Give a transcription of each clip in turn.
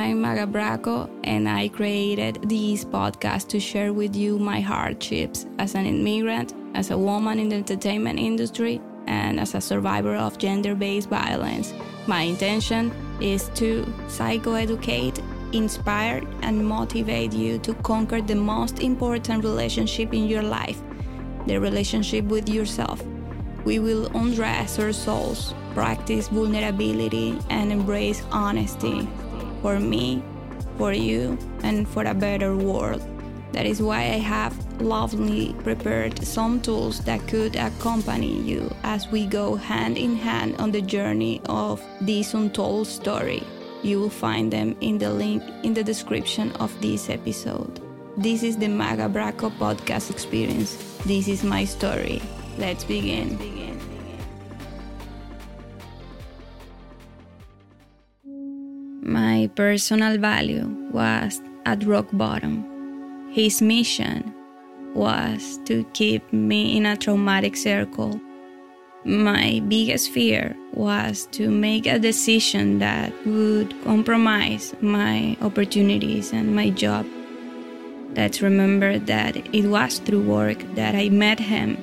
I'm Magga Braco, and I created this podcast to share with you my hardships as an immigrant, as a woman in the entertainment industry, and as a survivor of gender based violence. My intention is to psychoeducate, inspire, and motivate you to conquer the most important relationship in your life the relationship with yourself. We will undress our souls, practice vulnerability, and embrace honesty for me, for you, and for a better world. That is why I have lovingly prepared some tools that could accompany you as we go hand in hand on the journey of this untold story. You will find them in the link in the description of this episode. This is the Magga Braco podcast experience. This is my story. Let's begin. My personal value was at rock bottom. His mission was to keep me in a traumatic circle. My biggest fear was to make a decision that would compromise my opportunities and my job. Let's remember that it was through work that I met him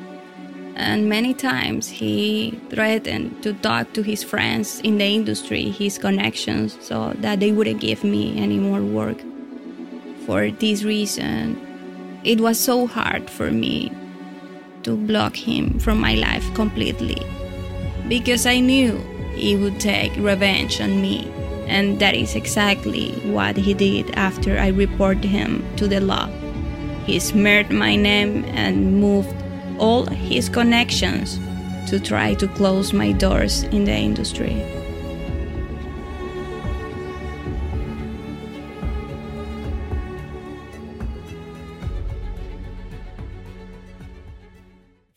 and many times he threatened to talk to his friends in the industry, his connections, so that they wouldn't give me any more work. For this reason, it was so hard for me to block him from my life completely because I knew he would take revenge on me. And that is exactly what he did after I reported him to the law. He smeared my name and moved all his connections to try to close my doors in the industry.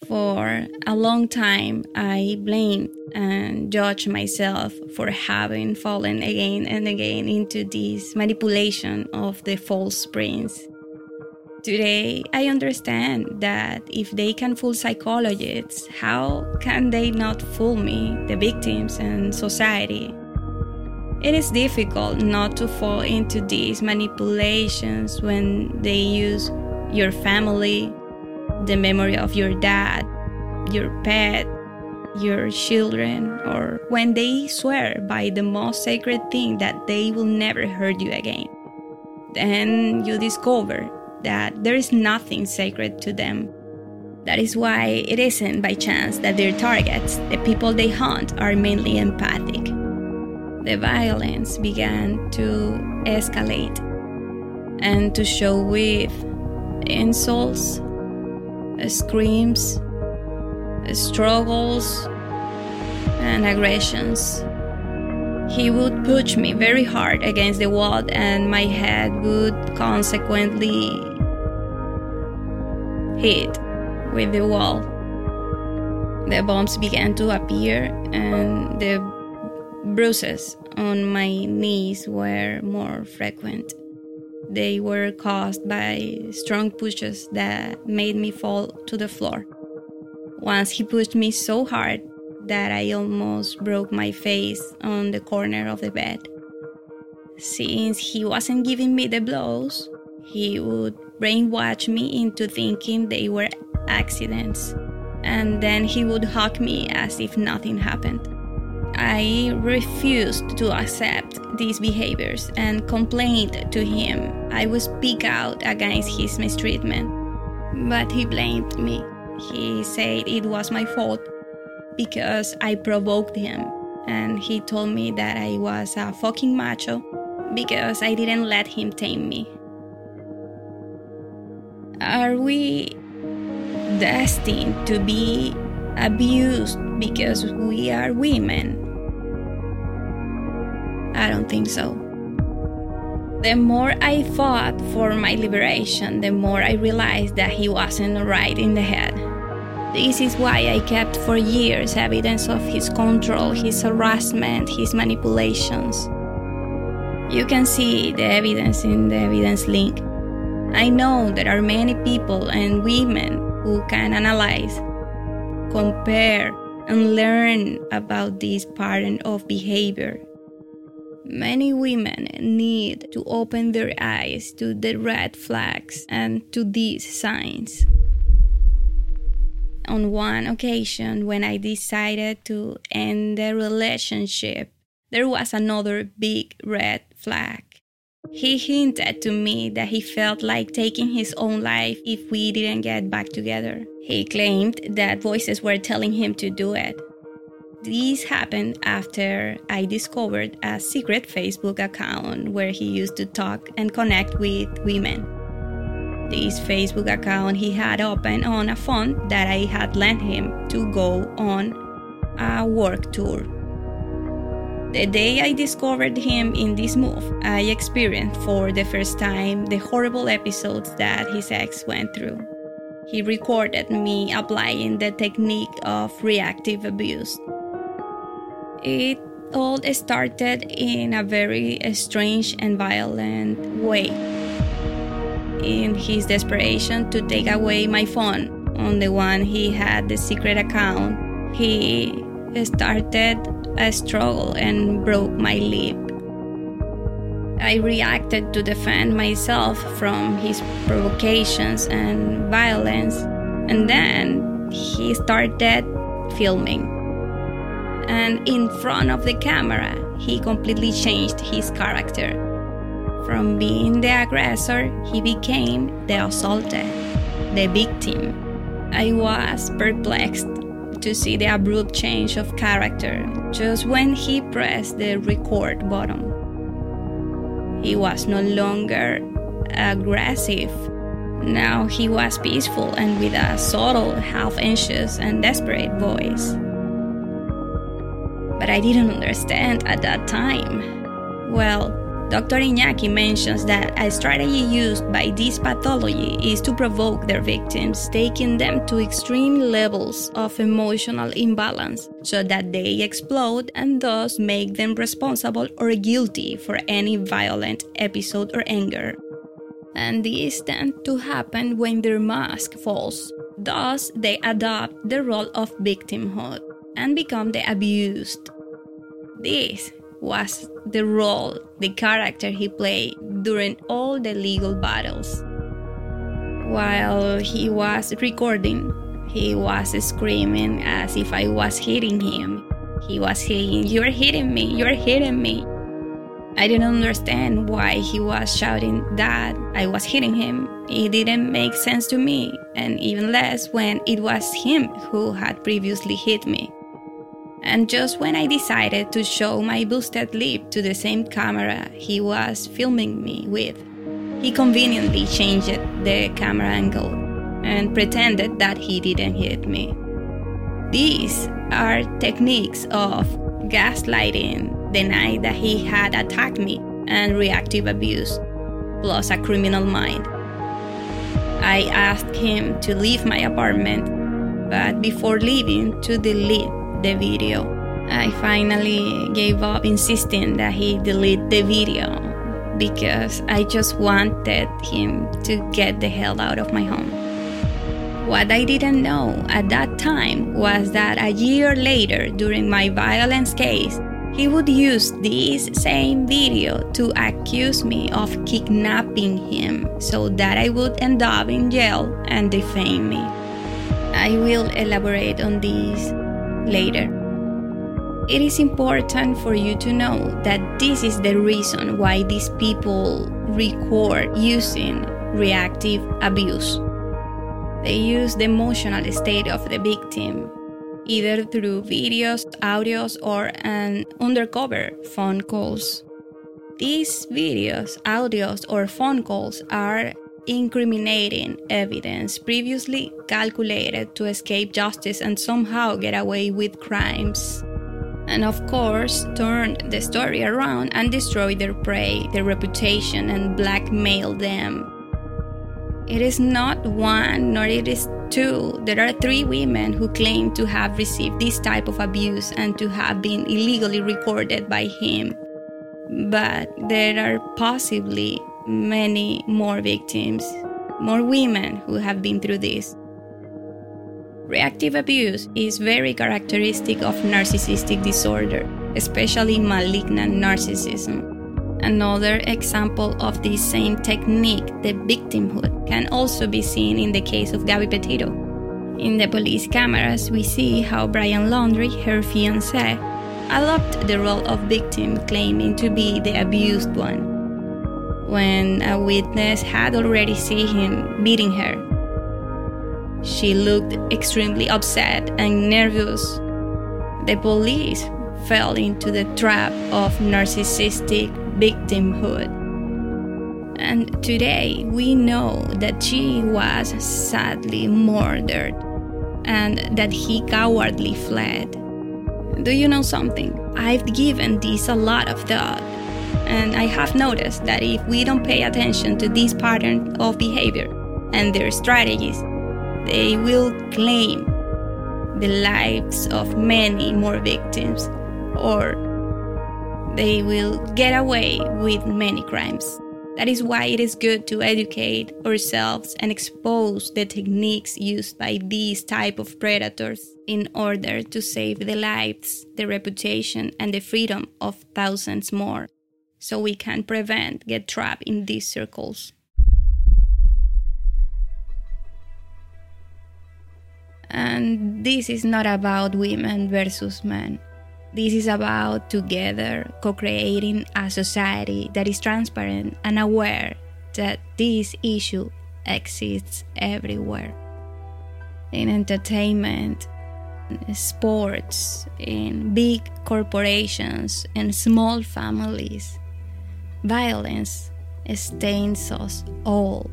For a long time, I blamed and judged myself for having fallen again and again into this manipulation of the false prince Today, I understand that if they can fool psychologists, how can they not fool me, the victims, and society? It is difficult not to fall into these manipulations when they use your family, the memory of your dad, your pet, your children, or when they swear by the most sacred thing that they will never hurt you again. Then you discover that there is nothing sacred to them. That is why it isn't by chance that their targets, the people they hunt, are mainly empathic. The violence began to escalate and to show with insults, screams, struggles, and aggressions. He would push me very hard against the wall, and my head would consequently hit with the wall. The bumps began to appear, and the bruises on my knees were more frequent. They were caused by strong pushes that made me fall to the floor. Once he pushed me so hard that I almost broke my face on the corner of the bed. Since he wasn't giving me the blows, he would brainwash me into thinking they were accidents, and then he would hug me as if nothing happened. I refused to accept these behaviors and complained to him. I would speak out against his mistreatment, but he blamed me. He said it was my fault because I provoked him, and he told me that I was a fucking macho because I didn't let him tame me. Are we destined to be abused because we are women? I don't think so. The more I fought for my liberation, the more I realized that he wasn't right in the head. This is why I kept for years evidence of his control, his harassment, his manipulations. You can see the evidence in the evidence link. I know there are many people and women who can analyze, compare, and learn about this pattern of behavior. Many women need to open their eyes to the red flags and to these signs. On one occasion, when I decided to end the relationship, there was another big red flag. He hinted to me that he felt like taking his own life if we didn't get back together. He claimed that voices were telling him to do it. This happened after I discovered a secret Facebook account where he used to talk and connect with women. This Facebook account he had opened on a phone that I had lent him to go on a work tour. The day I discovered him in this move, I experienced for the first time the horrible episodes that his ex went through. He recorded me applying the technique of reactive abuse. It all started in a very strange and violent way. In his desperation to take away my phone, on the one he had the secret account, he started a struggle and broke my lip. I reacted to defend myself from his provocations and violence, and then he started filming. And in front of the camera, he completely changed his character. From being the aggressor, he became the assaulted, the victim. I was perplexed to see the abrupt change of character just when he pressed the record button. He was no longer aggressive. Now he was peaceful and with a subtle, half anxious, and desperate voice. But I didn't understand at that time. Well, Dr. Iñaki mentions that a strategy used by this pathology is to provoke their victims, taking them to extreme levels of emotional imbalance so that they explode and thus make them responsible or guilty for any violent episode or anger. And this tend to happen when their mask falls. Thus, they adopt the role of victimhood and become the abused. This was the role, the character he played during all the legal battles. While he was recording, he was screaming as if I was hitting him. He was saying, You're hitting me, you're hitting me. I didn't understand why he was shouting that I was hitting him. It didn't make sense to me, and even less when it was him who had previously hit me. And just when I decided to show my boosted lip to the same camera he was filming me with, he conveniently changed the camera angle and pretended that he didn't hit me. These are techniques of gaslighting, the night that he had attacked me, and reactive abuse, plus a criminal mind. I asked him to leave my apartment, but before leaving, to delete the video. I finally gave up insisting that he delete the video because I just wanted him to get the hell out of my home. What I didn't know at that time was that a year later, during my violence case, he would use this same video to accuse me of kidnapping him so that I would end up in jail and defame me. I will elaborate on this later. It is important for you to know that this is the reason why these people record using reactive abuse. They use the emotional state of the victim, either through videos, audios, or an undercover phone calls. These videos, audios, or phone calls are incriminating evidence previously calculated to escape justice and somehow get away with crimes. And of course, turn the story around and destroy their prey, their reputation, and blackmail them. It is not one, nor it is two. There are three women who claim to have received this type of abuse and to have been illegally recorded by him. But there are possibly many more victims, more women who have been through this. Reactive abuse is very characteristic of narcissistic disorder, especially malignant narcissism. Another example of this same technique, the victimhood, can also be seen in the case of Gabby Petito. In the police cameras, we see how Brian Laundrie, her fiance, adopted the role of victim, claiming to be the abused one, when a witness had already seen him beating her she looked extremely upset and nervous. The police fell into the trap of narcissistic victimhood. And today we know that she was sadly murdered and that he cowardly fled. Do you know something? I've given this a lot of thought, and I have noticed that if we don't pay attention to this pattern of behavior and their strategies, they will claim the lives of many more victims, or they will get away with many crimes. That is why it is good to educate ourselves and expose the techniques used by these type of predators in order to save the lives, the reputation and the freedom of thousands more so we can prevent get trapped in these circles. And this is not about women versus men. This is about together co creating a society that is transparent and aware that this issue exists everywhere. In entertainment, sports, in big corporations, and small families, violence stains us all.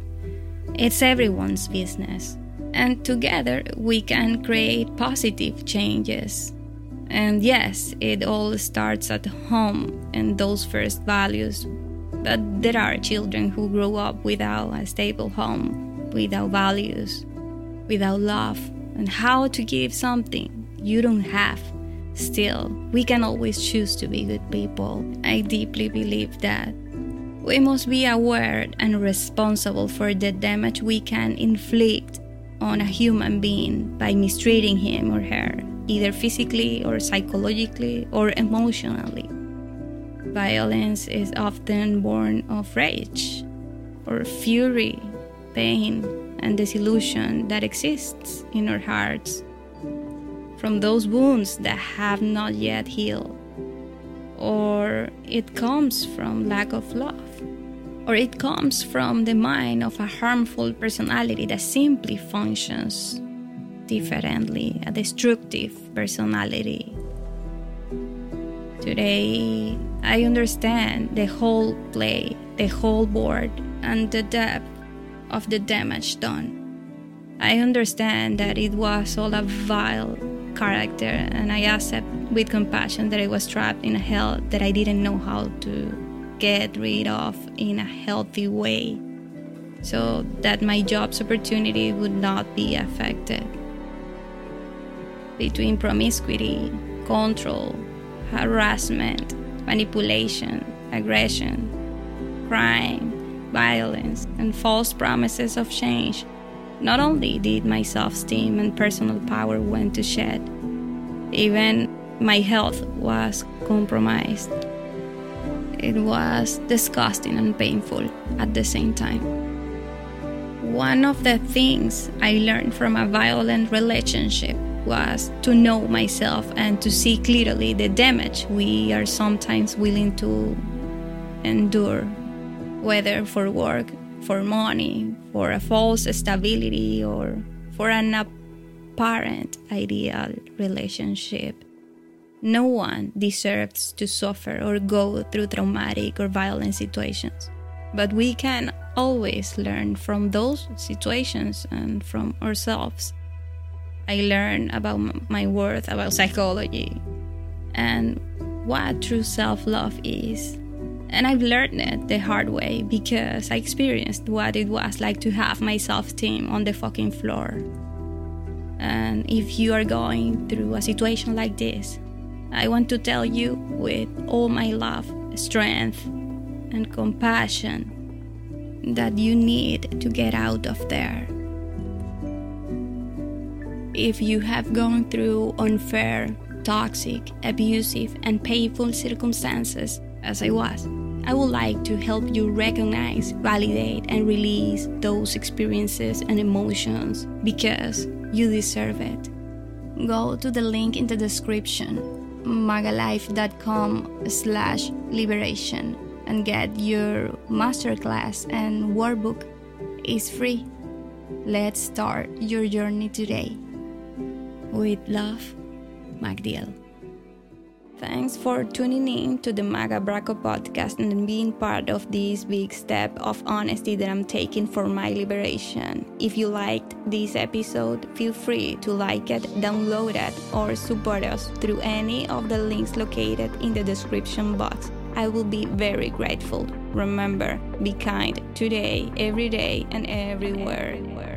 It's everyone's business and together we can create positive changes. And yes, it all starts at home and those first values. But there are children who grow up without a stable home, without values, without love, and how to give something you don't have. Still, we can always choose to be good people. I deeply believe that. We must be aware and responsible for the damage we can inflict on a human being by mistreating him or her, either physically or psychologically or emotionally. Violence is often born of rage or fury, pain, and disillusion that exists in our hearts from those wounds that have not yet healed. Or it comes from lack of love or it comes from the mind of a harmful personality that simply functions differently, a destructive personality. Today, I understand the whole play, the whole board, and the depth of the damage done. I understand that it was all a vile character, and I accept with compassion that I was trapped in a hell that I didn't know how to get rid of in a healthy way so that my job's opportunity would not be affected. Between promiscuity, control, harassment, manipulation, aggression, crime, violence, and false promises of change, not only did my self esteem and personal power went to shed, even my health was compromised. It was disgusting and painful at the same time. One of the things I learned from a violent relationship was to know myself and to see clearly the damage we are sometimes willing to endure, whether for work, for money, for a false stability, or for an apparent ideal relationship. No one deserves to suffer or go through traumatic or violent situations. But we can always learn from those situations and from ourselves. I learned about my worth, about psychology, and what true self love is. And I've learned it the hard way because I experienced what it was like to have my self esteem on the fucking floor. And if you are going through a situation like this, I want to tell you with all my love, strength, and compassion that you need to get out of there. If you have gone through unfair, toxic, abusive, and painful circumstances, as I was, I would like to help you recognize, validate, and release those experiences and emotions because you deserve it. Go to the link in the description, maggalife.com slash liberation, and get your masterclass and workbook. It's free. Let's start your journey today. With love, Magdiel. Thanks for tuning in to the Magga Braco podcast and being part of this big step of honesty that I'm taking for my liberation. If you liked this episode, feel free to like it, download it, or support us through any of the links located in the description box. I will be very grateful. Remember, be kind today, every day, and everywhere. everywhere.